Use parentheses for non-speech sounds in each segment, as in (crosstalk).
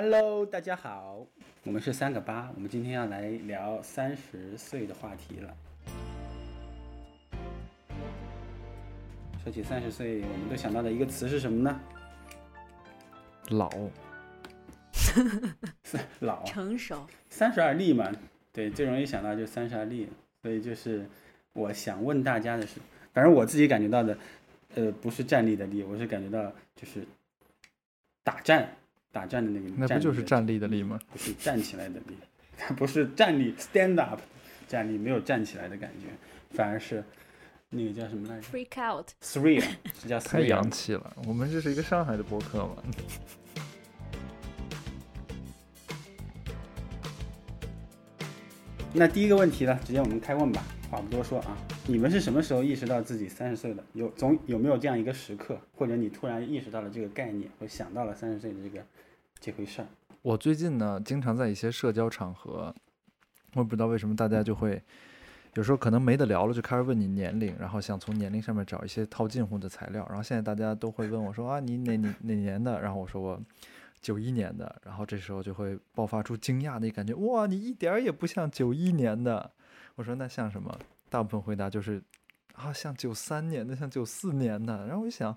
Hello，大家好，我们是三个八，我们今天要来聊三十岁的话题了。说起三十岁，我们都想到的一个词是什么呢？老，(laughs) 老，成熟。三十而立嘛，对，最容易想到就三十而立。所以就是我想问大家的是，反正我自己感觉到的，呃，不是站立的立，我是感觉到就是打战。打战的那个，那不就是站立的立吗？不是站起来的立，(laughs) 它不是站立 stand up，站立没有站起来的感觉，反而是那个叫什么来着？freak out，three，(laughs) 是叫太洋气了。我们这是一个上海的博客嘛。(laughs) 那第一个问题呢，直接我们开问吧，话不多说啊。你们是什么时候意识到自己三十岁的？有总有没有这样一个时刻，或者你突然意识到了这个概念，或想到了三十岁的这个这回事儿？我最近呢，经常在一些社交场合，我也不知道为什么大家就会有时候可能没得聊了，就开始问你年龄，然后想从年龄上面找一些套近乎的材料。然后现在大家都会问我说啊，你哪哪哪年的？然后我说我九一年的。然后这时候就会爆发出惊讶的感觉，哇，你一点儿也不像九一年的。我说那像什么？大部分回答就是，啊，像九三年的，像九四年的。然后我一想，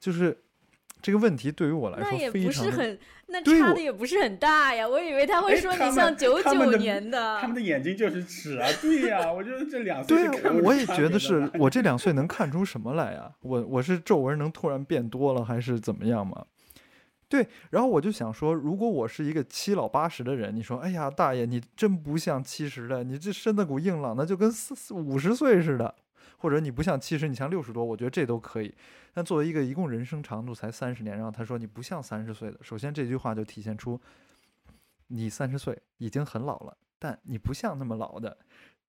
就是这个问题对于我来说，那也不是很，那差的也不是很大呀。我以为他会说你像九九年的。他们的眼睛就是尺啊，对呀，我觉得这两岁。(laughs) 对啊，我也觉得是我这两岁能看出什么来呀？我我是皱纹能突然变多了，还是怎么样吗？对，然后我就想说，如果我是一个七老八十的人，你说，哎呀，大爷，你真不像七十的，你这身子骨硬朗的，就跟四四五十岁似的，或者你不像七十，你像六十多，我觉得这都可以。但作为一个一共人生长度才三十年，然后他说你不像三十岁的，首先这句话就体现出你三十岁已经很老了，但你不像那么老的。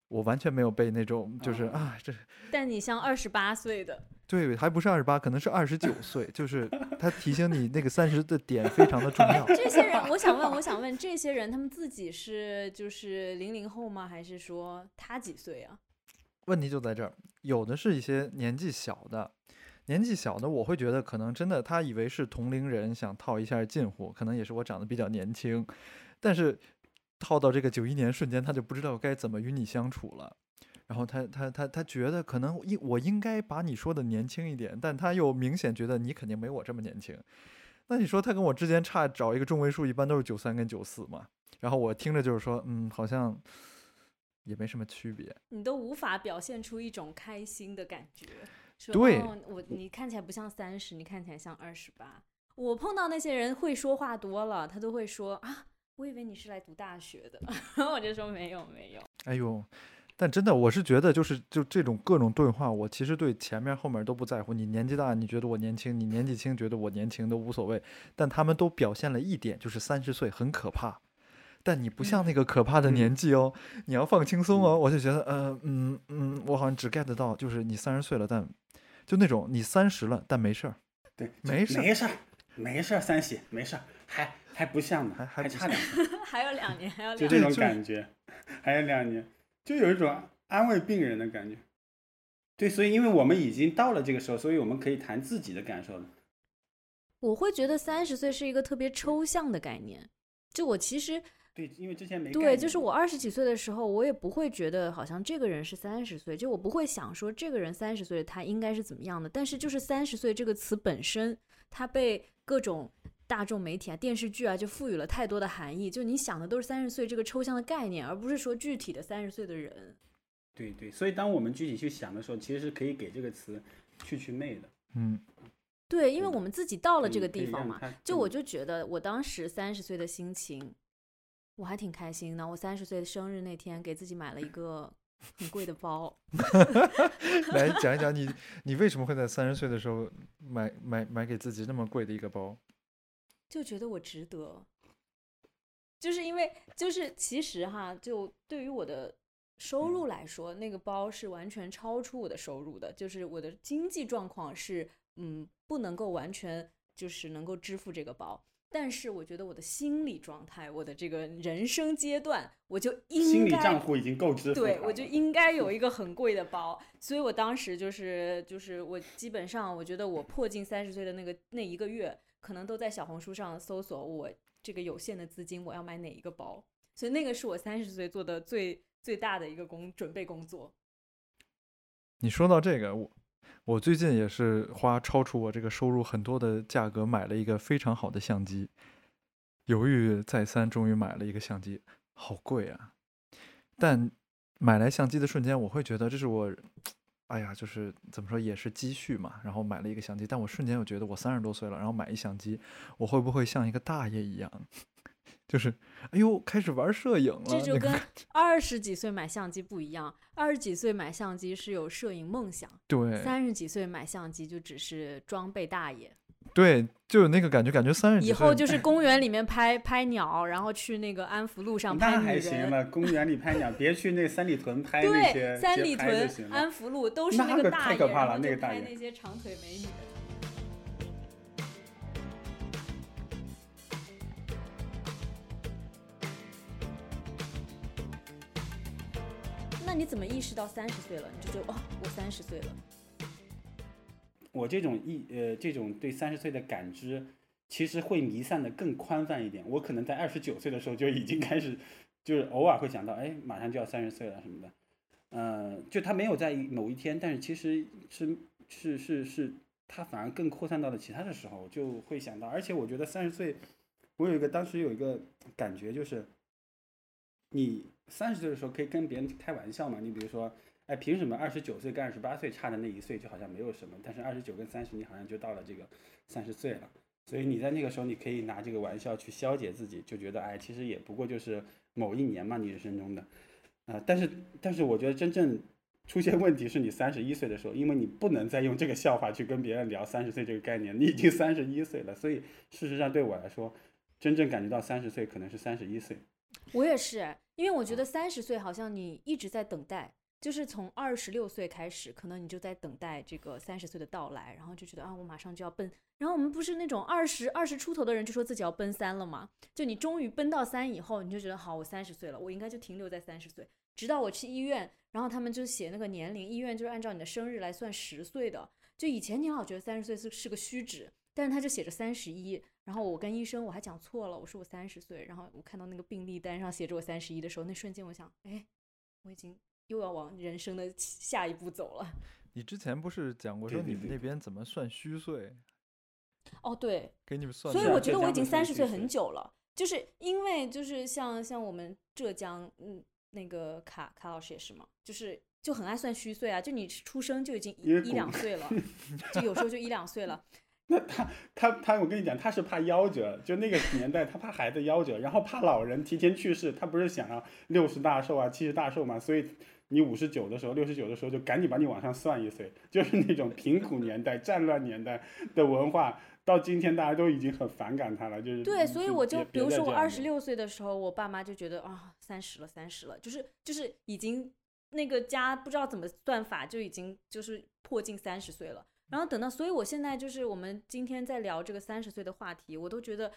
我完全没有被那种，就是啊，这。但你像二十八岁的，对，还不是二十八，可能是二十九岁，就是他提醒你那个三十的点非常的重要。这些人，我想问，我想问，这些人他们自己是就是零零后吗？还是说他几岁啊？问题就在这儿，有的是一些年纪小的，年纪小的，我会觉得可能真的他以为是同龄人，想套一下近乎，可能也是我长得比较年轻，但是。套到这个九一年瞬间，他就不知道该怎么与你相处了。然后他他他他觉得可能应我应该把你说的年轻一点，但他又明显觉得你肯定没我这么年轻。那你说他跟我之间差找一个中位数，一般都是九三跟九四嘛。然后我听着就是说，嗯，好像也没什么区别。你都无法表现出一种开心的感觉。对，我你看起来不像三十，你看起来像二十八。我碰到那些人会说话多了，他都会说啊。我以为你是来读大学的，然 (laughs) 后我就说没有没有。哎呦，但真的我是觉得就是就这种各种对话，我其实对前面后面都不在乎。你年纪大，你觉得我年轻；你年纪轻，觉得我年轻都无所谓。但他们都表现了一点，就是三十岁很可怕。但你不像那个可怕的年纪哦，你要放轻松哦。我就觉得，呃嗯嗯，我好像只 get 到就是你三十岁了，但就那种你三十了，但没事儿。对，没事没事儿，没事儿，三喜没事儿，还。还不像呢，还还差两年，还有两年，还有两年，就这种感觉，还有两年，就有一种安慰病人的感觉。对，所以因为我们已经到了这个时候，所以我们可以谈自己的感受了。我会觉得三十岁是一个特别抽象的概念。就我其实对，因为之前没对，就是我二十几岁的时候，我也不会觉得好像这个人是三十岁，就我不会想说这个人三十岁他应该是怎么样的。但是就是三十岁这个词本身，它被各种。大众媒体啊，电视剧啊，就赋予了太多的含义。就你想的都是三十岁这个抽象的概念，而不是说具体的三十岁的人。对对，所以当我们具体去想的时候，其实是可以给这个词去去魅的。嗯，对，因为我们自己到了这个地方嘛。就我就觉得，我当时三十岁的心情，我还挺开心的。我三十岁的生日那天，给自己买了一个很贵的包。(laughs) 来讲一讲你，你为什么会在三十岁的时候买买买给自己那么贵的一个包？就觉得我值得，就是因为就是其实哈，就对于我的收入来说，那个包是完全超出我的收入的，就是我的经济状况是嗯不能够完全就是能够支付这个包，但是我觉得我的心理状态，我的这个人生阶段，我就应该心理账户已经够支付，对我就应该有一个很贵的包，所以我当时就是就是我基本上我觉得我破近三十岁的那个那一个月。可能都在小红书上搜索我这个有限的资金我要买哪一个包，所以那个是我三十岁做的最最大的一个工准备工作。你说到这个，我我最近也是花超出我这个收入很多的价格买了一个非常好的相机，犹豫再三，终于买了一个相机，好贵啊！但买来相机的瞬间，我会觉得这是我，哎呀，就是怎么说也是积蓄嘛。然后买了一个相机，但我瞬间又觉得我三十多岁了，然后买一相机，我会不会像一个大爷一样？就是，哎呦，开始玩摄影了。(laughs) 这就跟二十几岁买相机不一样，二十几岁买相机是有摄影梦想，对三十几岁买相机就只是装备大爷。对，就有那个感觉，感觉三十几岁以后就是公园里面拍拍鸟，然后去那个安福路上拍那。还行了，公园里拍鸟，别去那三里屯拍那些对，三里屯安福路都是那个个大爷，太可怕然后就了那个大爷拍那些长腿美女。那你怎么意识到三十岁了？你就觉得哦，我三十岁了。我这种意呃这种对三十岁的感知，其实会弥散的更宽泛一点。我可能在二十九岁的时候就已经开始，就是偶尔会想到，哎，马上就要三十岁了什么的。呃，就他没有在某一天，但是其实是是是是，他反而更扩散到了其他的时候，就会想到。而且我觉得三十岁，我有一个当时有一个感觉就是，你三十岁的时候可以跟别人开玩笑嘛。你比如说，哎，凭什么二十九岁跟二十八岁差的那一岁就好像没有什么，但是二十九跟三十你好像就到了这个三十岁了，所以你在那个时候你可以拿这个玩笑去消解自己，就觉得哎，其实也不过就是某一年嘛，你人生中的，啊、但是但是我觉得真正出现问题是你三十一岁的时候，因为你不能再用这个笑话去跟别人聊三十岁这个概念，你已经三十一岁了，所以事实上对我来说，真正感觉到三十岁可能是三十一岁。我也是，因为我觉得三十岁好像你一直在等待，就是从二十六岁开始，可能你就在等待这个三十岁的到来，然后就觉得啊，我马上就要奔。然后我们不是那种二十二十出头的人就说自己要奔三了吗？就你终于奔到三以后，你就觉得好，我三十岁了，我应该就停留在三十岁，直到我去医院，然后他们就写那个年龄，医院就是按照你的生日来算十岁的。就以前你老觉得三十岁是是个虚指，但是他就写着三十一，然后我跟医生我还讲错了，我说我三十岁，然后我看到那个病历单上写着我三十一的时候，那瞬间我想，哎，我已经又要往人生的下一步走了。(laughs) 你之前不是讲过说你们那边怎么算虚岁？哦，对，给你们算所以我觉得我已经三十岁很久了，就是因为就是像像我们浙江，嗯，那个卡卡老师也是嘛，就是就很爱算虚岁啊，就你出生就已经一一两岁了，就有时候就一两岁了。那他他他，我跟你讲，他是怕夭折，就那个年代，他怕孩子夭折，然后怕老人提前去世，他不是想要六十大寿啊、七十大寿嘛，所以你五十九的时候、六十九的时候就赶紧把你往上算一岁，就是那种贫苦年代、战乱年代的文化，到今天大家都已经很反感他了，就是对，所以我就比如说我二十，六岁的时候，我爸妈就觉得啊，三十了，三十了，就是就是已经那个家不知道怎么算法，就已经就是迫近三十岁了。然后等到，所以我现在就是我们今天在聊这个三十岁的话题，我都觉得，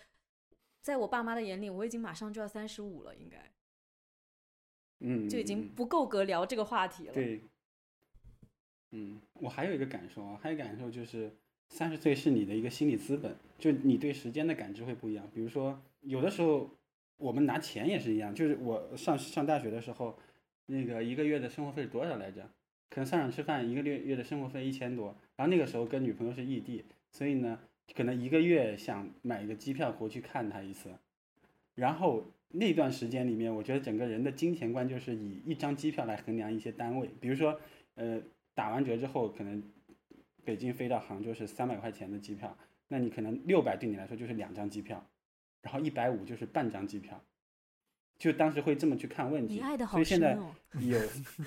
在我爸妈的眼里，我已经马上就要三十五了，应该嗯，就已经嗯不够格聊这个话题了。对，嗯，我还有一个感受啊，还有一个感受就是，三十岁是你的一个心理资本，就你对时间的感知会不一样。比如说，有的时候我们拿钱也是一样，就是我上上大学的时候，那个一个月的生活费是多少来着？可能上场吃饭一个月月的生活费一千多，然后那个时候跟女朋友是异地，所以呢，可能一个月想买一个机票回去看她一次，然后那段时间里面，我觉得整个人的金钱观就是以一张机票来衡量一些单位，比如说，呃，打完折之后，可能北京飞到杭州是三百块钱的机票，那你可能六百对你来说就是两张机票，然后一百五就是半张机票，就当时会这么去看问题，你爱的好所以现在。(laughs) 有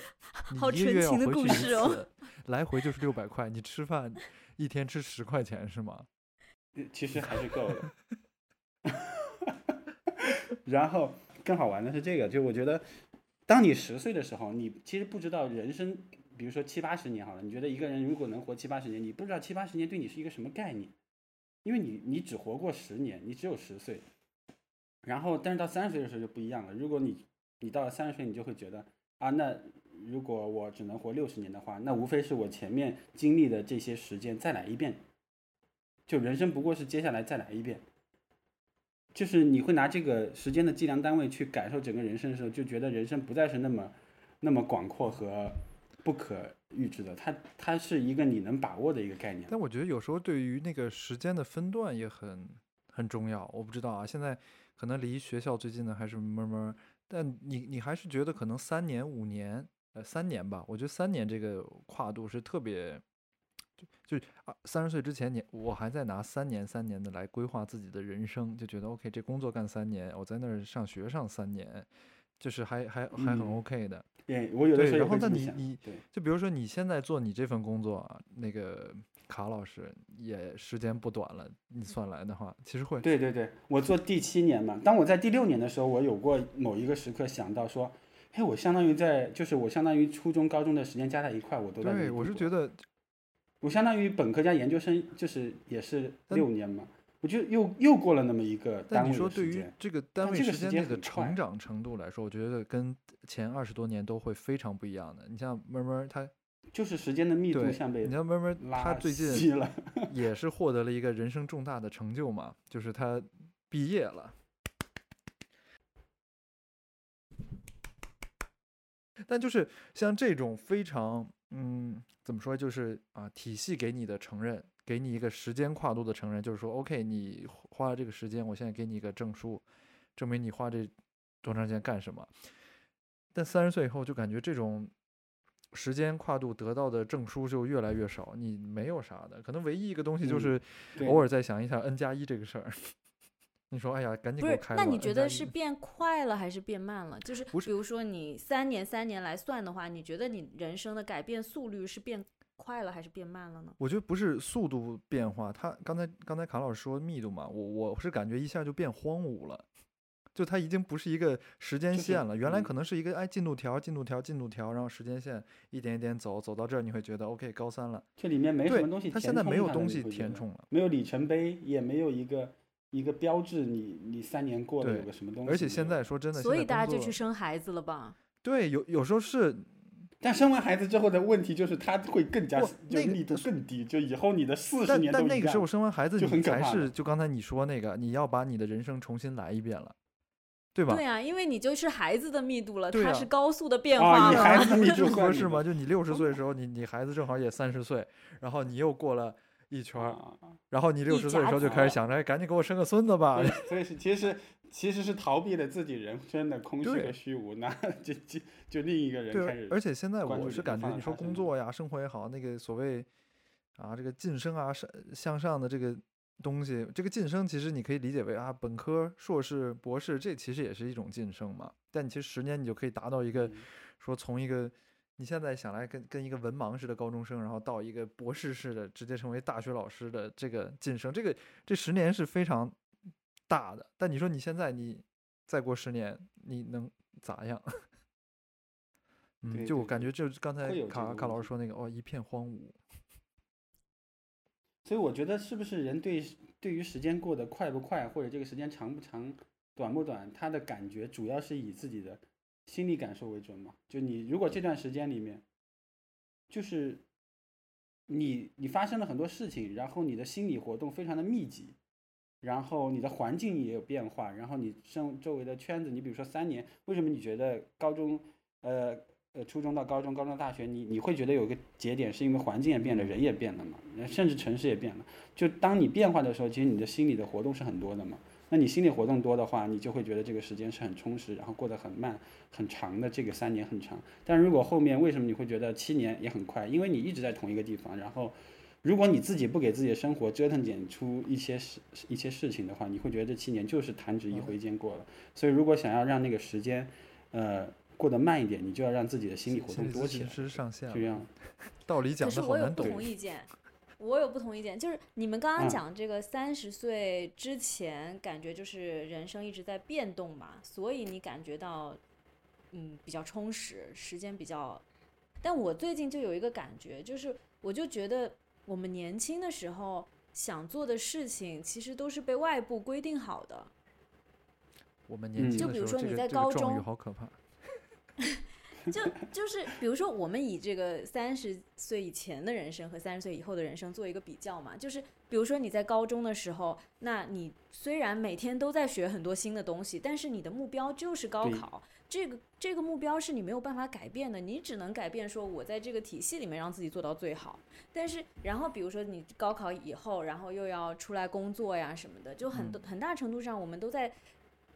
(laughs) 好你一个月要纯情的回去一故事哦次，来回就是六百块，你吃饭一天吃十块钱是吗？其实还是够的。(laughs) 然后更好玩的是这个，就我觉得，当你十岁的时候，你其实不知道人生，比如说七八十年好了，你觉得一个人如果能活七八十年，你不知道七八十年对你是一个什么概念，因为你你只活过十年，你只有十岁。然后，但是到三十岁的时候就不一样了。如果你你到了三十岁，你就会觉得啊，那如果我只能活六十年的话，那无非是我前面经历的这些时间再来一遍。就人生不过是接下来再来一遍。就是你会拿这个时间的计量单位去感受整个人生的时候，就觉得人生不再是那么那么广阔和不可预知的，它它是一个你能把握的一个概念。但我觉得有时候对于那个时间的分段也很很重要。我不知道啊，现在可能离学校最近的还是慢慢，但你你还是觉得可能三年五年，呃三年吧，我觉得三年这个跨度是特别。就就啊，三十岁之前，你我还在拿三年三年的来规划自己的人生，就觉得 OK，这工作干三年，我在那儿上学上三年，就是还还还很嗯 OK 的。对，我有的时对，候也然后那你你就比如说你现在做你这份工作啊，那个卡老师也时间不短了，你算来的话，其实会对对对，我做第七年嘛，当我在第六年的时候，我有过某一个时刻想到说，嘿，我相当于在，就是我相当于初中、高中的时间加在一块，我都在对，我是觉得我相当于本科加研究生，就是也是但六年嘛，我就又又过了那么一个单位但你说对于的时间。这个单位这个时时间内的成长程度来说，我觉得跟前二十多年都会非常不一样的。你像闷闷他，就是时间的密度对，像被你像闷闷儿他拉最近了。(laughs) (laughs) 也是获得了一个人生重大的成就嘛，就是他毕业了。但就是像这种非常嗯，怎么说，就是啊，体系给你的承认，给你一个时间跨度的承认，就是说，OK，你花了这个时间，我现在给你一个证书，证明你花这多长时间干什么。但三十岁以后，就感觉这种时间跨度得到的证书就越来越少，你没有啥的，可能唯一一个东西就嗯是对偶尔再想一下 n 加一这个事儿。(laughs) 你说，哎呀，赶紧不是给我开，了。那你觉得是 (laughs) 变快了还是变慢了？就是不是比如说你三年三年来算的话，你觉得你人生的改变速率是变快了还是变慢了呢？我觉得不是速度变化，他刚才刚才卡老师说密度嘛，我我是感觉一下就变荒芜了，就它已经不是一个时间就是线了，原来嗯可能是一个哎进度条进度条进度条，然后时间线一点一点走，走到这儿你会觉得 OK 高三了，这里面没什么东西，它现在没有东西填，充了，没有里程碑，也没有一个一个标志你，你三年过了有个什么东西。而且现在，说真的，所以大家就去生孩子了吧？对有有时候是 (laughs) 但生完孩子之后的问题就是他会更加不就那个密度更低，就以后你的四十但年都一但那个时候。生完孩子，就很你才可怕了是就刚才你说那个，你要把你的人生重新来一遍了，对吧？对啊，因为你就是孩子的密度了，它是高速的变啊化了。你孩子的密度 (laughs) 合适吗？就你六十岁的时候，你你孩子正好也三十岁，然后你又过了一圈然后你六一十岁的时候就开始想着，哎，赶紧给我生个孙子吧。所以是其实其实是逃避了自己人生的空虚和虚无，那就就就另一个人开对始，而且现在我是感觉你说工作呀、生活也好，那个所谓啊这个晋升啊、上向上的这个东西，这个晋升其实你可以理解为啊本科、硕士、博士，这其实也是一种晋升嘛。但你其实十年你就可以达到一个嗯说从一个你现在想来跟跟一个文盲似的高中生，然后到一个博士似的直接成为大学老师的这个晋升，这个这十年是非常大的。但你说你现在你再过十年，你能咋样？(laughs) 嗯，就我感觉就是刚才卡卡老师说那个哦，一片荒芜。所以我觉得是不是人对对于时间过得快不快，或者这个时间长不长、短不短，他的感觉主要是以自己的心理感受为准嘛？就你如果这段时间里面，就是你你发生了很多事情，然后你的心理活动非常的密集，然后你的环境也有变化，然后你生周围的圈子，你比如说三年，为什么你觉得高中呃呃初中到高中，高中到大学，你你会觉得有个节点，是因为环境也变了，人也变了嘛，甚至城市也变了。就当你变化的时候，其实你的心理的活动是很多的嘛。那你心理活动多的话，你就会觉得这个时间是很充实，然后过得很慢、很长的。这个三年很长，但如果后面为什么你会觉得七年也很快？因为你一直在同一个地方，然后如果你自己不给自己的生活折腾点出一些事一些事情的话，你会觉得这七年就是弹指一挥间过了。所以如果想要让那个时间，呃，过得慢一点，你就要让自己的心理活动多起来，师上线就这样，。道理讲可是的好难懂我有不同。意见，我有不同意见，就是你们刚刚嗯讲这个三十岁之前，感觉就是人生一直在变动嘛，所以你感觉到嗯比较充实，时间比较。但我最近就有一个感觉，就是我就觉得我们年轻的时候想做的事情，其实都是被外部规定好的。我们年嗯轻的时候，就比如说你在高中好可怕。(laughs) 就就是比如说，我们以这个三十岁以前的人生和三十岁以后的人生做一个比较嘛，就是比如说你在高中的时候，那你虽然每天都在学很多新的东西，但是你的目标就是高考，这个这个目标是你没有办法改变的，你只能改变说我在这个体系里面让自己做到最好。但是，然后比如说你高考以后，然后又要出来工作呀什么的，就很多、很大程度上我们都在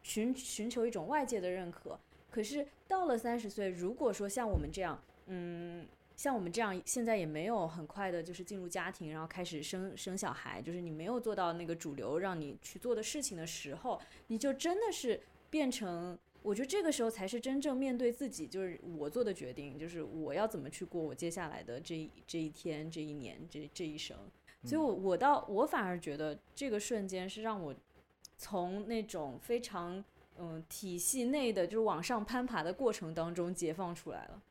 寻寻求一种外界的认可。可是到了三十岁，如果说像我们这样，嗯，像我们这样，现在也没有很快的就是进入家庭，然后开始生生小孩，就是你没有做到那个主流让你去做的事情的时候，你就真的是变成。我觉得这个时候才是真正面对自己，就是我做的决定，就是我要怎么去过我接下来的这一这一天、这一年、这这一生。所以我，我倒我反而觉得这个瞬间是让我从那种非常嗯体系内的就是往上攀爬的过程当中解放出来了。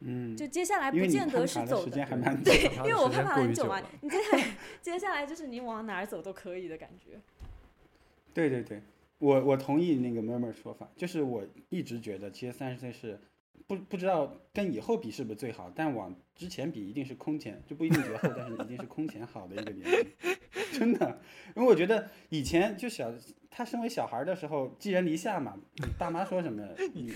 嗯，就接下来不见得是走的，时间还蛮久对，因为我攀攀爬很久嘛你接下来接下来就是你往哪儿走都可以的感觉。对对对，我我同意那个 murmur 说法，就是我一直觉得，其实三十岁是不不知道跟以后比是不是最好，但往之前比一定是空前，就不一定绝后，但是一定是空前好的一个年纪，(laughs) 真的，因为我觉得以前就小他身为小孩的时候，寄人篱下嘛，爸妈说什么，(laughs) 你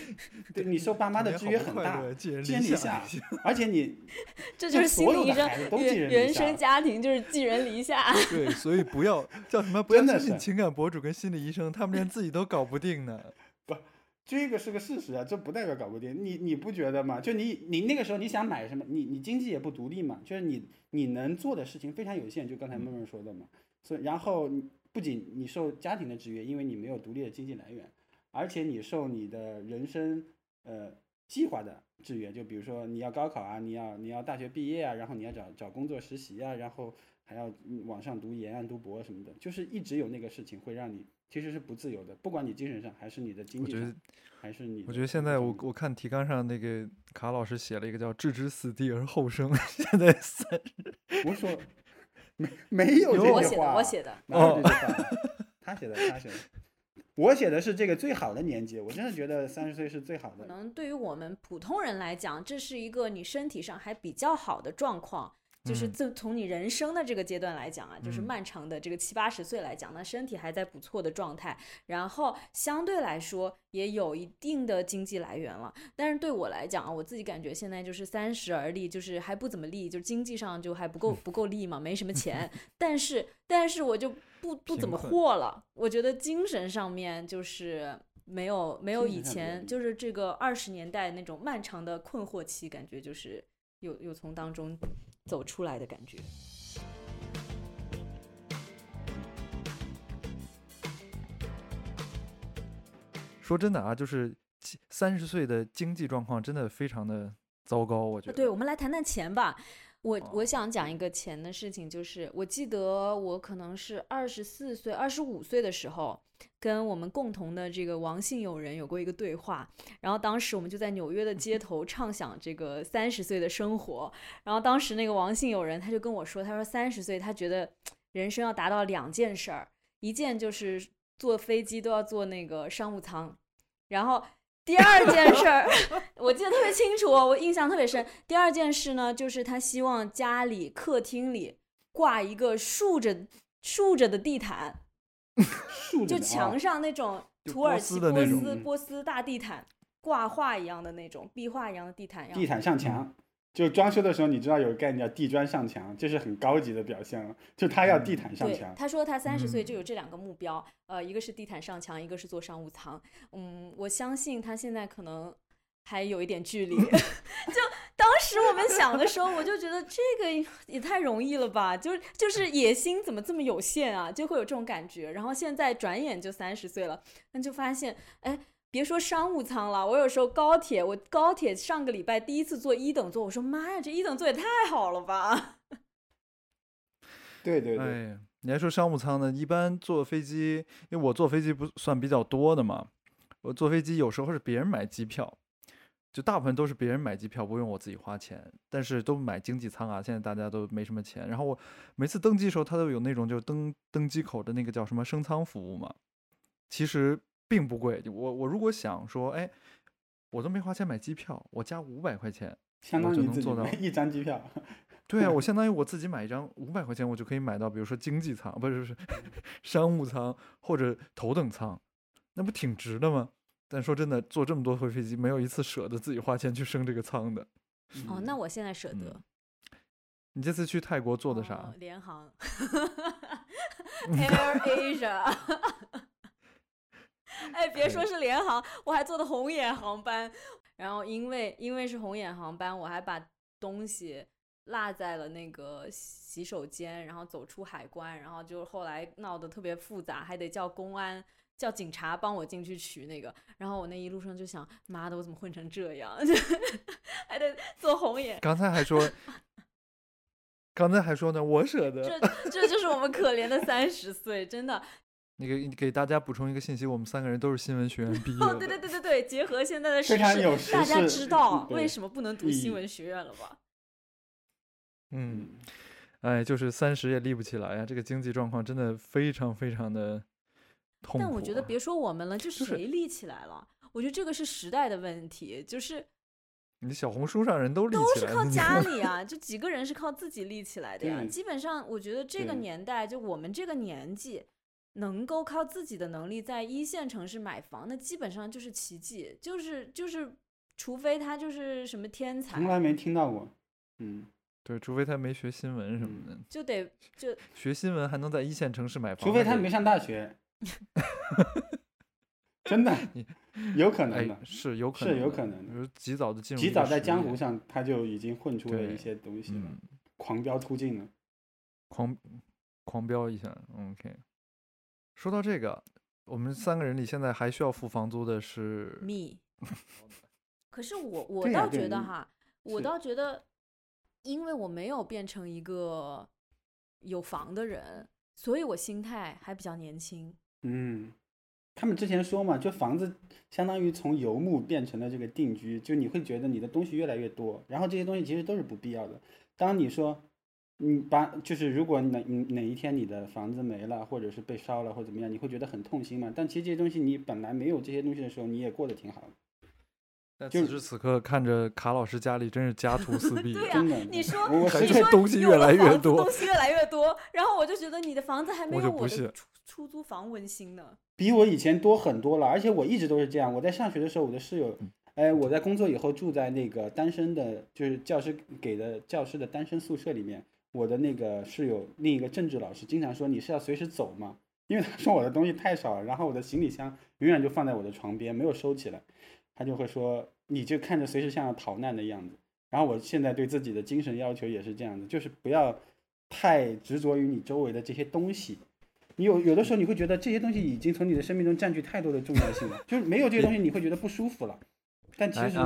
对你受爸妈的制约很大，寄人篱下，而且你 (laughs) 这就是心所有理医生的孩子都寄原人篱下原生家庭就是寄人篱下。(laughs) 对，所以不要叫什么，不要真的是相信情感博主跟心理医生，他们连自己都搞不定呢。不这个是个事实啊，这不代表搞不定。你你不觉得吗？就你你那个时候你想买什么，你你经济也不独立嘛，就是你你能做的事情非常有限，就刚才闷闷说的嘛。所以然后你不仅你受家庭的制约，因为你没有独立的经济来源，而且你受你的人生呃计划的制约，就比如说你要高考啊，你要你要大学毕业啊，然后你要找找工作实习啊，然后还要嗯往上读研啊、读博什么的，就是一直有那个事情会让你其实是不自由的，不管你精神上还是你的经济还是你我觉得现在我我看提纲上那个卡老师写了一个叫“置之死地而后生”，(laughs) 现在三十。我说没没有这句话，我写的，我写的。哪有这句话？(laughs) 他写的，他写的。我写的是这个最好的年纪，我真的觉得三十岁是最好的。可能对于我们普通人来讲，这是一个你身体上还比较好的状况。就是嗯自从你人生的这个阶段来讲啊，就是嗯漫长的这个七八十岁来讲，那身体还在不错的状态，然后相对来说也有一定的经济来源了。但是对我来讲啊，我自己感觉现在就是三十而立，就是还不怎么立，就是经济上就还不够不够立嘛，没什么钱。(laughs) 但是但是我就不不怎么贫困货了，我觉得精神上面就是。没有没有以前就是这个二十年代那种漫长的困惑期，感觉就是有有从当中走出来的感觉。说真的啊，就是三十岁的经济状况真的非常的糟糕，我觉得。对，我们来谈谈钱吧。我哦我想讲一个钱的事情，就是我记得我可能是二十四岁、二十五岁的时候，跟我们共同的这个王姓友人有过一个对话。然后当时我们就在纽约的街 (laughs) 头畅想这个三十岁的生活。然后当时那个王姓友人他就跟我说，他说三十岁他觉得人生要达到两件事儿，一件就是坐飞机都要坐那个商务舱，然后第二件事儿，(laughs) 我记得特别清楚哦，我印象特别深。第二件事呢，就是他希望家里客厅里挂一个竖着竖着的地毯，(laughs) 就墙上那种土耳其波斯波斯大地毯，挂画一样的那种壁画一样的地毯，地毯上墙。就装修的时候，你知道有个概念叫地砖上墙，这是很高级的表现了。就他要地毯上对墙，，他说他三十岁嗯就有这两个目标，呃，一个是地毯上墙，一个是做商务舱。嗯，我相信他现在可能还有一点距离。(laughs) 就当时我们想的时候，我就觉得这个也太容易了吧，就就是野心怎么这么有限啊，就会有这种感觉。然后现在转眼就三十岁了，那就发现，哎。别说商务舱了，我有时候高铁，我高铁上个礼拜第一次坐一等座，我说妈呀，这一等座也太好了吧！(laughs) 对对对，哎，你还说商务舱呢？一般坐飞机，因为我坐飞机不算比较多的嘛，我坐飞机有时候是别人买机票，就大部分都是别人买机票，不用我自己花钱，但是都买经济舱啊。现在大家都没什么钱，然后我每次登机的时候，他都有那种就登登机口的那个叫什么升舱服务嘛，其实并不贵。我我如果想说，哎。我都没花钱买机票，我加五百块钱，相当我就于自己能做到买一张机票。对啊，我 (laughs) 相当于我自己买一张五百块钱，我就可以买到，比如说经济舱，不是不是 (laughs) 商务舱或者头等舱，那不挺值的吗？但说真的，坐这么多回飞机，没有一次舍得自己花钱去升这个舱的。哦，那我现在舍得。嗯你这次去泰国做的啥？哦联航，(laughs) Air Asia。(laughs) 哎，别说是联航，我还坐的红眼航班。然后因为因为是红眼航班，我还把东西落在了那个洗手间，然后走出海关，然后就后来闹得特别复杂，还得叫公安。叫警察帮我进去取那个，然后我那一路上就想，妈的，我怎么混成这样？(laughs) 还得做红眼。刚才还说，(laughs) 刚才还说呢，我舍得。这这就是我们可怜的三十岁，真的。你给你给大家补充一个信息，我们三个人都是新闻学院毕业哦，对对对对对，结合现在的事，时大家知道为什么不能读新闻学院了吧？嗯，哎，就是三十也立不起来呀，这个经济状况真的非常非常的痛苦、啊。但我觉得别说我们了，就就是谁立起来了？我觉得这个是时代的问题，就是你小红书上人都立都是起来了，你靠家里啊，(laughs) 就几个人是靠自己立起来的呀。基本上，我觉得这个年代，就我们这个年纪，能够靠自己的能力在一线城市买房，那基本上就是奇迹，就是就是，除非他就是什么天才从，来没听到过。嗯，对，除非他没学新闻什么的，就得就学新闻还能在一线城市买房，除非他没上大学。(laughs) 真的有可能的哎，，是有可能是，有可能的比如及早的进入及早在江湖上他就已经混出了一些东西了，嗯，狂飙突进了。狂狂飙一下，OK。说到这个，我们三个人里现在还需要付房租的是 me。(laughs) 可是我我倒觉得哈，我倒觉得，因为我没有变成一个有房的人，所以我心态还比较年轻。嗯，他们之前说嘛，就房子相当于从游牧变成了这个定居，就你会觉得你的东西越来越多，然后这些东西其实都是不必要的。当你说你把就是如果哪哪一天你的房子没了，或者是被烧了或者怎么样，你会觉得很痛心嘛？但其实这些东西你本来没有这些东西的时候，你也过得挺好的，但就此时此刻看着卡老师家里真是家徒四壁，(laughs) 对呀、真的。你说我还你说东西越来越多东西越来越多，然后我就觉得你的房子还没我有我的就不信出出租房温馨呢。比我以前多很多了，而且我一直都是这样。我在上学的时候，我的室友，哎，我在工作以后住在那个单身的，就是教师给的教师的单身宿舍里面。我的那个室友，另一个政治老师，经常说你是要随时走吗？因为他说我的东西太少了，然后我的行李箱永远就放在我的床边，没有收起来。他就会说，你就看着随时像要逃难的样子。然后我现在对自己的精神要求也是这样的，就是不要太执着于你周围的这些东西。你有有的时候你会觉得这些东西已经从你的生命中占据太多的重要性了，就是没有这些东西你会觉得不舒服了。但其实，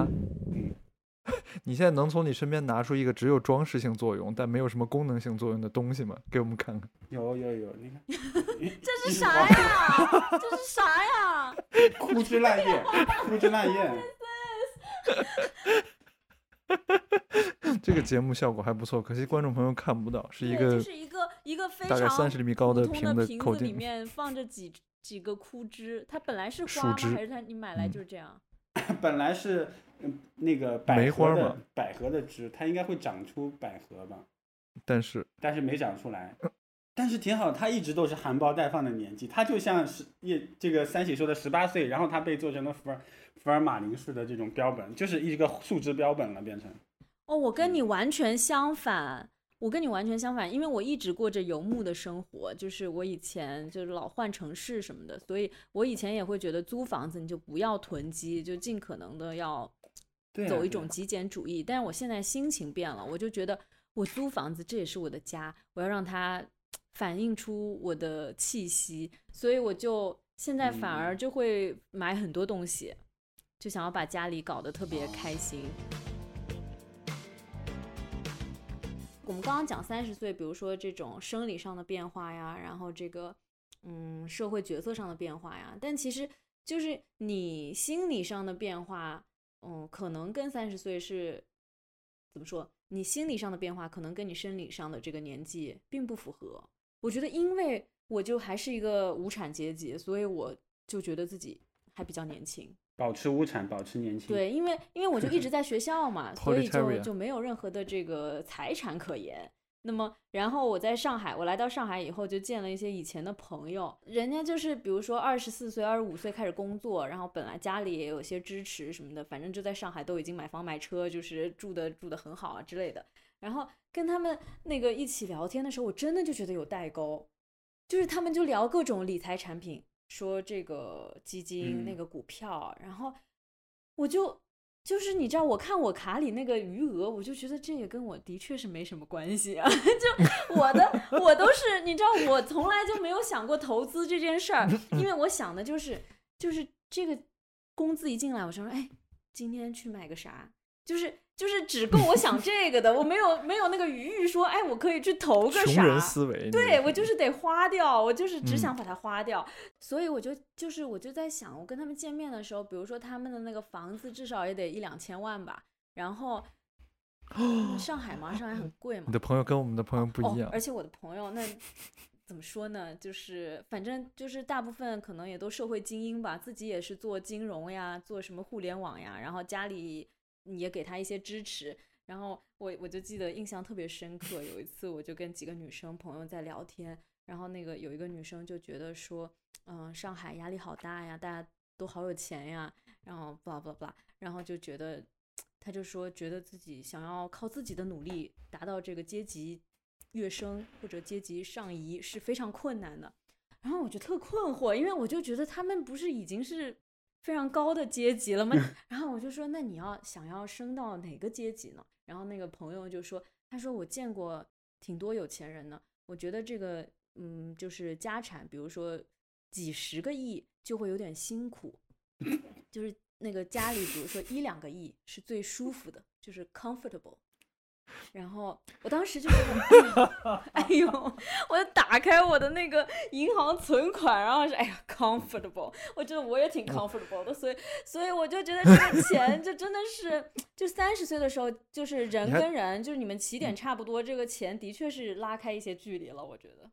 你现在能从你身边拿出一个只有装饰性作用但没有什么功能性作用的东西吗？给我们看看。有有有，你看，(laughs) 这是啥呀？这是啥呀？枯枝烂叶，枯枝烂叶。(laughs) 这个节目效果还不错，可惜观众朋友看不到，是一，个就是一个一个非常大概常三十厘米高的瓶通的瓶口径。子里面放着几几个枯枝，它本来是树花还是它你买来嗯就是这样？(laughs) 本来是嗯那个百梅花合的百合的枝，它应该会长出百合吧，但是但是没长出来。但是挺好，它一直都是含苞待放的年纪，它就像是叶这个三喜说的十八岁，然后它被做成了福尔福尔马林式的这种标本，就是一个树枝标本了，变成。哦，我跟你完全相反，我跟你完全相反，因为我一直过着游牧的生活，就是我以前就是老换城市什么的，所以我以前也会觉得租房子你就不要囤积，就尽可能的要走一种极简主义。但是我现在心情变了，我就觉得我租房子这也是我的家，我要让它反映出我的气息，所以我就现在反而嗯就会买很多东西，就想要把家里搞得特别开心。我们刚刚讲三十岁，比如说这种生理上的变化呀，然后这个嗯社会角色上的变化呀，但其实就是你心理上的变化，嗯，可能跟三十岁是怎么说？你心理上的变化可能跟你生理上的这个年纪并不符合。我觉得，因为我就还是一个无产阶级，所以我就觉得自己还比较年轻。保持无产，保持年轻。，对，因为因为我就一直在学校嘛，(laughs) 所以就就没有任何的这个财产可言。那么，然后我在上海，我来到上海以后，就见了一些以前的朋友，人家就是比如说二十四岁、二十五岁开始工作，然后本来家里也有些支持什么的，反正就在上海都已经买房买车，就是住的住的很好啊之类的。然后跟他们那个一起聊天的时候，我真的就觉得有代沟，就是他们就聊各种理财产品，说这个基金、那嗯个股票，然后我就就是你知道，我看我卡里那个余额，我就觉得这也跟我的确是没什么关系啊。(laughs) 就我的我都是你知道，我从来就没有想过投资这件事儿，因为我想的就是就是这个工资一进来，我就说哎，今天去买个啥，就是就是只够我想这个的，我没有没有那个余裕说，哎，我可以去投个啥。穷人思维。对我就是得花掉，我就是只嗯想把它花掉，所以我就就是我就在想，我跟他们见面的时候，比如说他们的那个房子至少也得一两千万吧，然后那 (gasps) 上海嘛，上海很贵嘛你，的朋友跟我们的朋友不一样哦，而，且我的朋友那怎么说呢？就是反正就是大部分可能也都社会精英吧，自己也是做金融呀，做什么互联网呀，然后家里也给他一些支持。然后我我就记得印象特别深刻，有一次我就跟几个女生朋友在聊天，然后那个有一个女生就觉得说，嗯、上海压力好大呀，大家都好有钱呀，然后 blah blah blah，然后就觉得，她就说觉得自己想要靠自己的努力达到这个阶级跃升或者阶级上移是非常困难的。然后我就特困惑，因为我就觉得他们不是已经是非常高的阶级了吗？(laughs) 然后我就说，那你要想要升到哪个阶级呢？然后那个朋友就说，他说我见过挺多有钱人呢，我觉得这个嗯，就是家产，比如说几十个亿就会有点辛苦，(laughs) 就是那个家里，比如说一两个亿是最舒服的，就是 comfortable。然后我当时就是，(laughs) 哎呦，我就打开我的那个银行存款，然后是哎呀 comfortable，我觉得我也挺 comfortable 的，所以所以我就觉得这个钱就真的是，就三十岁的时候，就是人跟人，就是你们起点差不多，这个钱的确是拉开一些距离了，我觉得。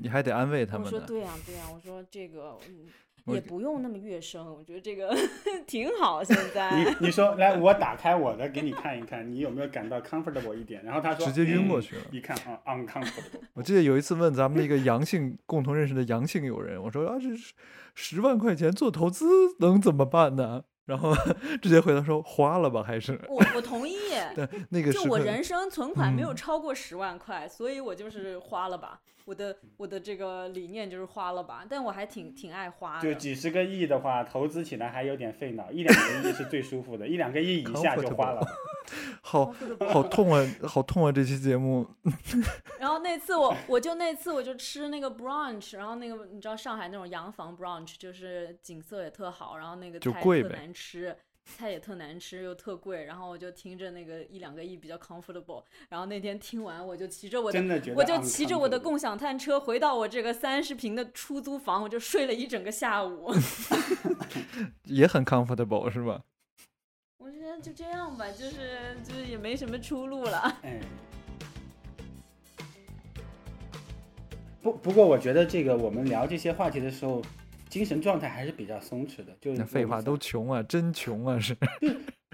你还得安慰他们我说。对呀、对呀、我说这个嗯我也不用那么跃升，我觉得这个 (laughs) 挺好。现 (laughs) 在你你说 (laughs) 来，我打开我的给你看一看，你有没有感到 comfortable 一点？然后他说直接晕过嗯去了。一看啊，uncomfortable。我记得有一次问咱们那个阳性共同认识的阳性友人，我说啊，这十十万块钱做投资能怎么办呢？然后直接回答说花了吧，还是我我同意，对那个就我人生存款没有嗯超过十万块，所以我就是花了吧。我的我的这个理念就是花了吧，但我还挺挺爱花的。就几十个亿的话，投资起来还有点费脑，一两个亿是最舒服的，一两个亿以下就花了。(laughs) 好好痛啊，好痛啊！这期节目 (laughs) (laughs) 然后那次我我就那次我就吃那个 brunch，然后那个你知道上海那种洋房 brunch 就是景色也特好，然后那个菜特就贵呗难吃，菜也特难吃又特贵，然后我就听着那个一两个亿比较 comfortable，然后那天听完我就骑着我的真的觉得我就骑着我的共享单车回到我这个三十平的出租房，我就睡了一整个下午。(laughs) 也很 comfortable 是吧？我觉得就这样吧，就是就是也没什么出路了。哎，不不过我觉得这个我们聊这些话题的时候，精神状态还是比较松弛的。就是那废话都穷啊，真穷啊是。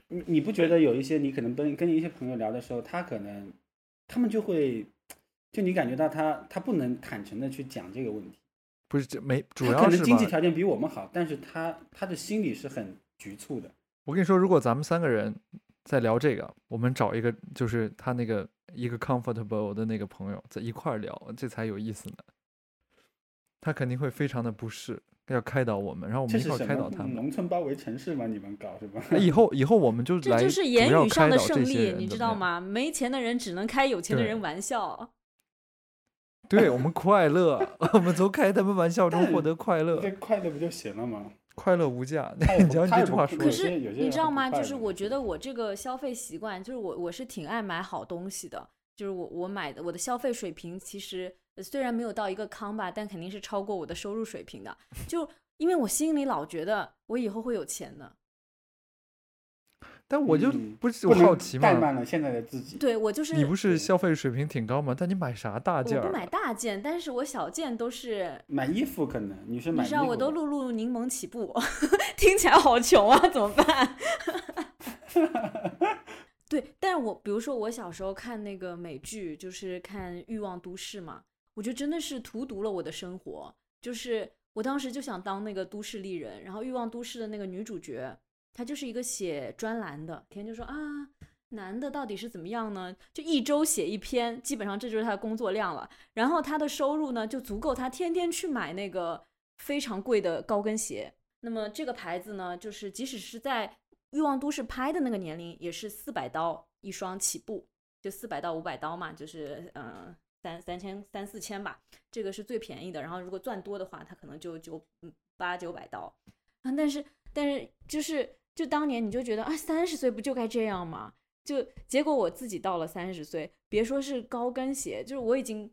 你你不觉得有一些你可能跟跟一些朋友聊的时候，他可能他们就会，就你感觉到他他不能坦诚的去讲这个问题，不是这没，主他要是可能经济？条件比我们好，但是他他的心里是很局促的。我跟你说，如果咱们三个人在聊这个，我们找一个就是他那个一个 comfortable 的那个朋友在一块儿聊，这才有意思呢。他肯定会非常的不适，要开导我们，然后我们一块开导他们。农村包围城市吗？你们搞是吧？哎以后以后我们就来这就是言语上要开的胜利，导这些人你知？道吗？没钱的人只能开有钱的人玩笑。对我们快乐，(laughs) 我们从开他们玩笑中获得快乐，这快乐不就行了吗？快乐无价。你瞧你这句话说，可是你知道吗？就是我觉得我这个消费习惯，就是我我是挺爱买好东西的。就是我我买的我的消费水平其实呃虽然没有到一个康吧，但肯定是超过我的收入水平的。就因为我心里老觉得我以后会有钱的。但我就嗯不是我好奇嘛，怠慢了现在的自己。对我就是你不是消费水平挺高吗？但你买啥大件？我不买大件，但是我小件都是，买衣服可能女生买衣服，你知道我都露露柠檬起步，(laughs) 听起来好穷啊，怎么办？(laughs) 对，但是我比如说我小时候看那个美剧，就是看《欲望都市》嘛，我觉得真的是荼毒了我的生活。就是我当时就想当那个都市丽人，然后《欲望都市》的那个女主角，她就是一个写专栏的，天天就说啊，男的到底是怎么样呢？就一周写一篇，基本上这就是她的工作量了。然后她的收入呢，就足够她天天去买那个非常贵的高跟鞋。那么这个牌子呢，就是即使是在《欲望都市》拍的那个年龄，也是四百刀一双起步，就四百到五百刀嘛，就是嗯、三三千三四千吧，这个是最便宜的。然后如果钻多的话，它可能就九嗯八九百刀啊。但是但是就是就当年你就觉得啊，三十岁不就该这样吗？就结果我自己到了三十岁，别说是高跟鞋，就是我已经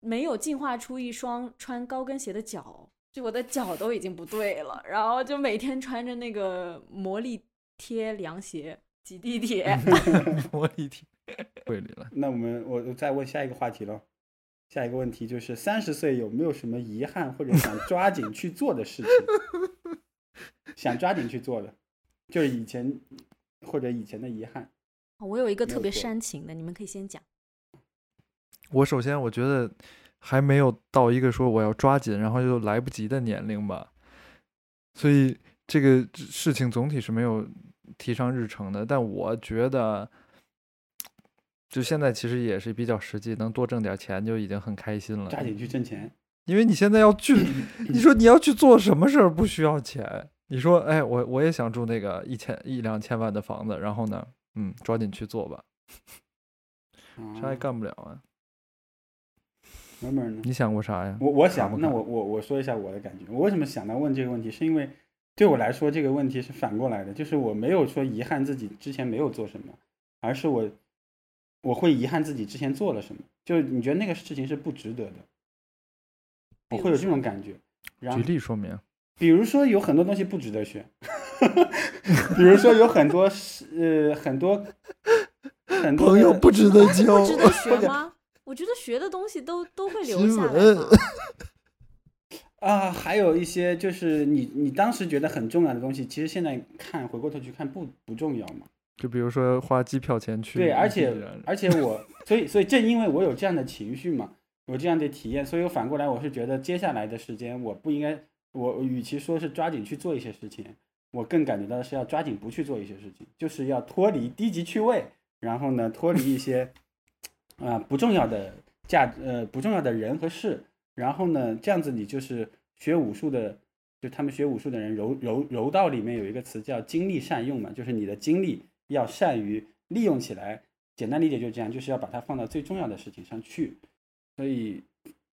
没有进化出一双穿高跟鞋的脚，就我的脚都已经不对了，然后就每天穿着那个魔力贴凉鞋挤地铁。(laughs) (laughs) 魔力贴，(laughs) 会里了。那我们我我再问下一个话题喽。下一个问题就是三十岁有没有什么遗憾或者想抓紧去做的事情？(laughs) 想抓紧去做的，就是以前或者以前的遗憾。我有一个特别煽情的，你们可以先讲。我首先我觉得还没有到一个说我要抓紧，然后又来不及的年龄吧，所以这个事情总体是没有提上日程的。但我觉得，就现在其实也是比较实际，能多挣点钱就已经很开心了。抓紧去挣钱。因为你现在要去，(laughs) 你说你要去做什么事儿不需要钱？你说，哎，我我也想住那个一千一两千万的房子，然后呢，嗯，抓紧去做吧，啥也啊，干不了啊。门门呢？你想过啥呀？我我想，那我我我说一下我的感觉。我为什么想到问这个问题，是因为对我来说这个问题是反过来的，就是我没有说遗憾自己之前没有做什么，而是我我会遗憾自己之前做了什么。就是你觉得那个事情是不值得的，我会有这种感觉。然举，例说明。比如说有很多东西不值得学，(laughs) 比如说有很多是呃很多很多朋友不值得交不值得学 (laughs) 吗？我觉得学的东西都都会留下来嘛。(laughs) 啊，还有一些就是你你当时觉得很重要的东西，其实现在看回过头去看不不重要嘛。就比如说花机票钱去对，而且而且我，所以所以正因为我有这样的情绪嘛，有这样的体验，所以我反过来我是觉得接下来的时间我不应该，我我与其说是抓紧去做一些事情，我更感觉到是要抓紧不去做一些事情，就是要脱离低级趣味，然后呢脱离一些啊、不重要的价呃不重要的人和事，然后呢这样子你就是学武术的。就他们学武术的人，柔柔柔道里面有一个词叫精力善用嘛，就是你的精力要善于利用起来。简单理解就是这样，就是要把它放到最重要的事情上去。所以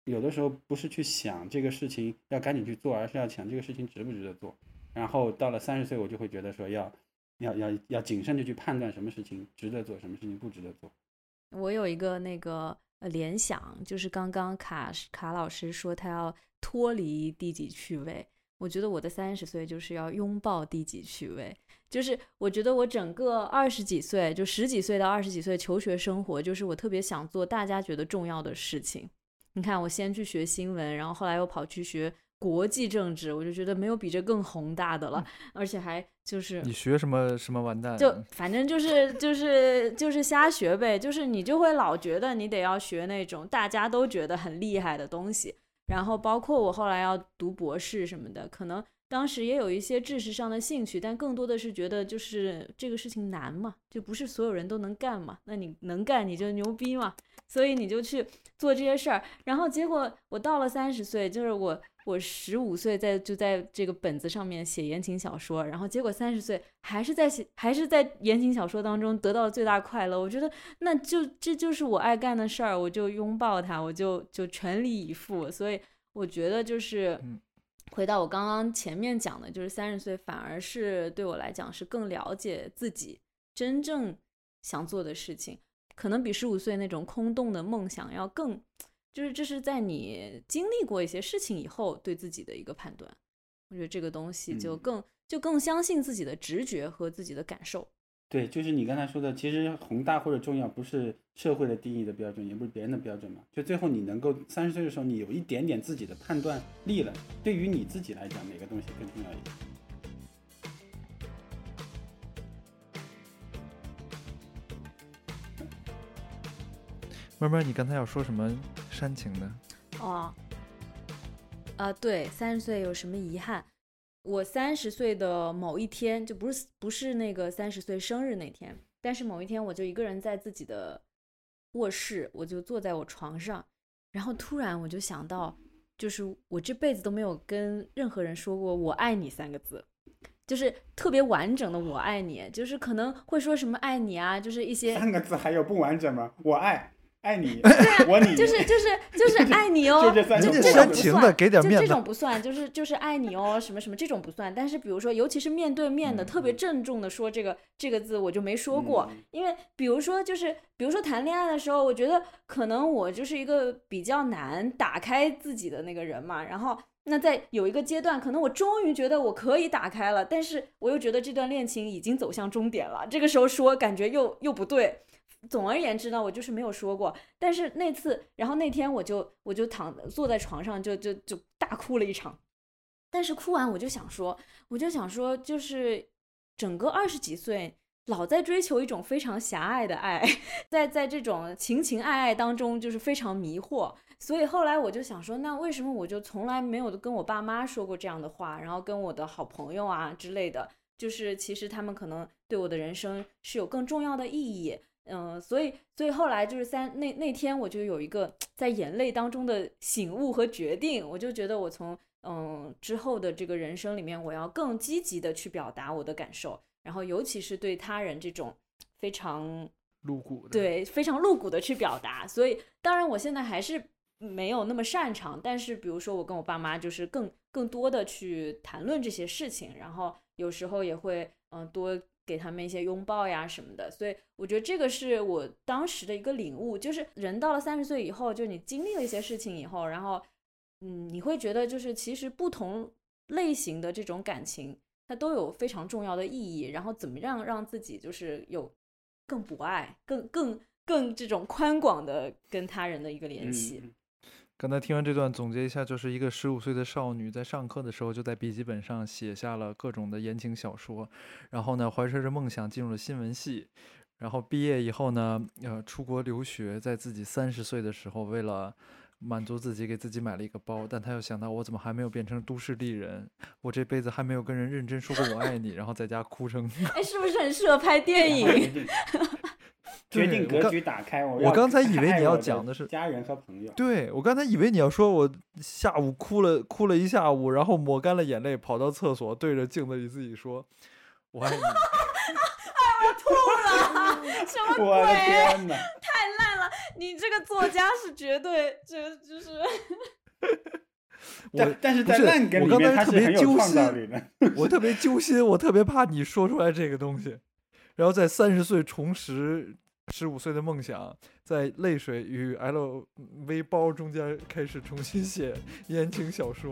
有的时候不是去想这个事情要赶紧去做，而是要想这个事情值不值得做。然后到了三十岁，我就会觉得说要要要要谨慎的去判断什么事情值得做，什么事情不值得做。我有一个那个呃联想，就是刚刚卡卡老师说他要脱离低级趣味，我觉得我的三十岁就是要拥抱低级趣味。就是我觉得我整个二十几岁，就十几岁到二十几岁求学生活，就是我特别想做大家觉得重要的事情。你看，我先去学新闻，然后后来又跑去学国际政治，我就觉得没有比这更宏大的了，而且还就是你学什么什么完蛋？就 (laughs) 反正就是就是就是瞎学呗，就是你就会老觉得你得要学那种大家都觉得很厉害的东西，然后包括我后来要读博士什么的，可能当时也有一些知识上的兴趣，但更多的是觉得就是这个事情难嘛，就不是所有人都能干嘛，那你能干你就牛逼嘛，所以你就去做这些事儿，然后结果我到了三十岁，就是我我十五岁在就在这个本子上面写言情小说，然后结果三十岁还是在写还是在言情小说当中得到了最大快乐。我觉得那就这就是我爱干的事儿，我就拥抱它，我就就全力以赴。所以我觉得就是回到我刚刚前面讲的，就是三十岁反而是对我来讲是更了解自己真正想做的事情，可能比十五岁那种空洞的梦想要更。就是这是在你经历过一些事情以后对自己的一个判断，我觉得这个东西就嗯更就更相信自己的直觉和自己的感受。对，就是你刚才说的，其实宏大或者重要不是社会的定义的标准，也不是别人的标准嘛。就最后你能够三十岁的时候，你有一点点自己的判断力了，对于你自己来讲，哪个东西更重要一点？(laughs) 慢慢，你刚才要说什么煽情的？哦，啊，对，三十岁有什么遗憾？我三十岁的某一天，就不是不是那个三十岁生日那天，但是某一天，我就一个人在自己的卧室，我就坐在我床上，然后突然我就想到，就是我这辈子都没有跟任何人说过“我爱你”三个字，就是特别完整的“我爱你”，就是可能会说什么“爱你”啊，就是一些三个字还有不完整吗？我爱。爱你，(laughs) 我你，就是就是就 (laughs) 是爱你哦，就这种煽情的，给点面子，这种不算，就是就是爱你哦，什么什么这种不算。但是比如说，尤其是面对面的，特别郑重的说这个这个字，我就没说过，因为比如说就是比如说谈恋爱的时候，我觉得可能我就是一个比较难打开自己的那个人嘛。然后那在有一个阶段，可能我终于觉得我可以打开了，但是我又觉得这段恋情已经走向终点了，这个时候说感觉又又不对。总而言之呢，我就是没有说过。但是那次，然后那天我就我就躺坐在床上，就就就大哭了一场。但是哭完我就想说，我就想说，就是整个二十几岁，老在追求一种非常狭隘的爱，(laughs) 在在这种情情爱爱当中，就是非常迷惑。所以后来我就想说，那为什么我就从来没有跟我爸妈说过这样的话，然后跟我的好朋友啊之类的，就是其实他们可能对我的人生是有更重要的意义。嗯，所以，所以后来就是三那那天，我就有一个在眼泪当中的醒悟和决定，我就觉得我从嗯之后的这个人生里面，我要更积极的去表达我的感受，然后尤其是对他人这种非常露骨的，对非常露骨的去表达。所以，当然我现在还是没有那么擅长，但是比如说我跟我爸妈就是更更多的去谈论这些事情，然后有时候也会嗯多。给他们一些拥抱呀什么的，所以我觉得这个是我当时的一个领悟，就是人到了三十岁以后，就你经历了一些事情以后，然后，嗯，你会觉得就是其实不同类型的这种感情，它都有非常重要的意义，然后怎么样让自己就是有更博爱、更更更这种宽广的跟他人的一个联系。刚才听完这段，总结一下，就是一个十五岁的少女在上课的时候，就在笔记本上写下了各种的言情小说，然后呢，怀揣着梦想进入了新闻系，然后毕业以后呢，呃，出国留学，在自己三十岁的时候，为了满足自己，给自己买了一个包，但他又想到，我怎么还没有变成都市丽人？我这辈子还没有跟人认真说过我爱你，然后在家哭成，哎，是不是很适合拍电影？(laughs) 决定格局打开，我我刚才以为你要讲的是家人和朋友。对我刚才以为你要说，我下午哭了哭了一下午，然后抹干了眼泪，跑到厕所对着镜子里自己说：“我爱你。”哎，我吐了！什么鬼？(laughs) 太烂了！你这个作家是绝对，这就是。我但是在烂梗里面，他特别揪心。我特别揪心，我特别怕你说出来这个东西，然后在三十岁重拾。十五岁的梦想，在泪水与 LV 包中间开始重新写 (laughs) 言情小说。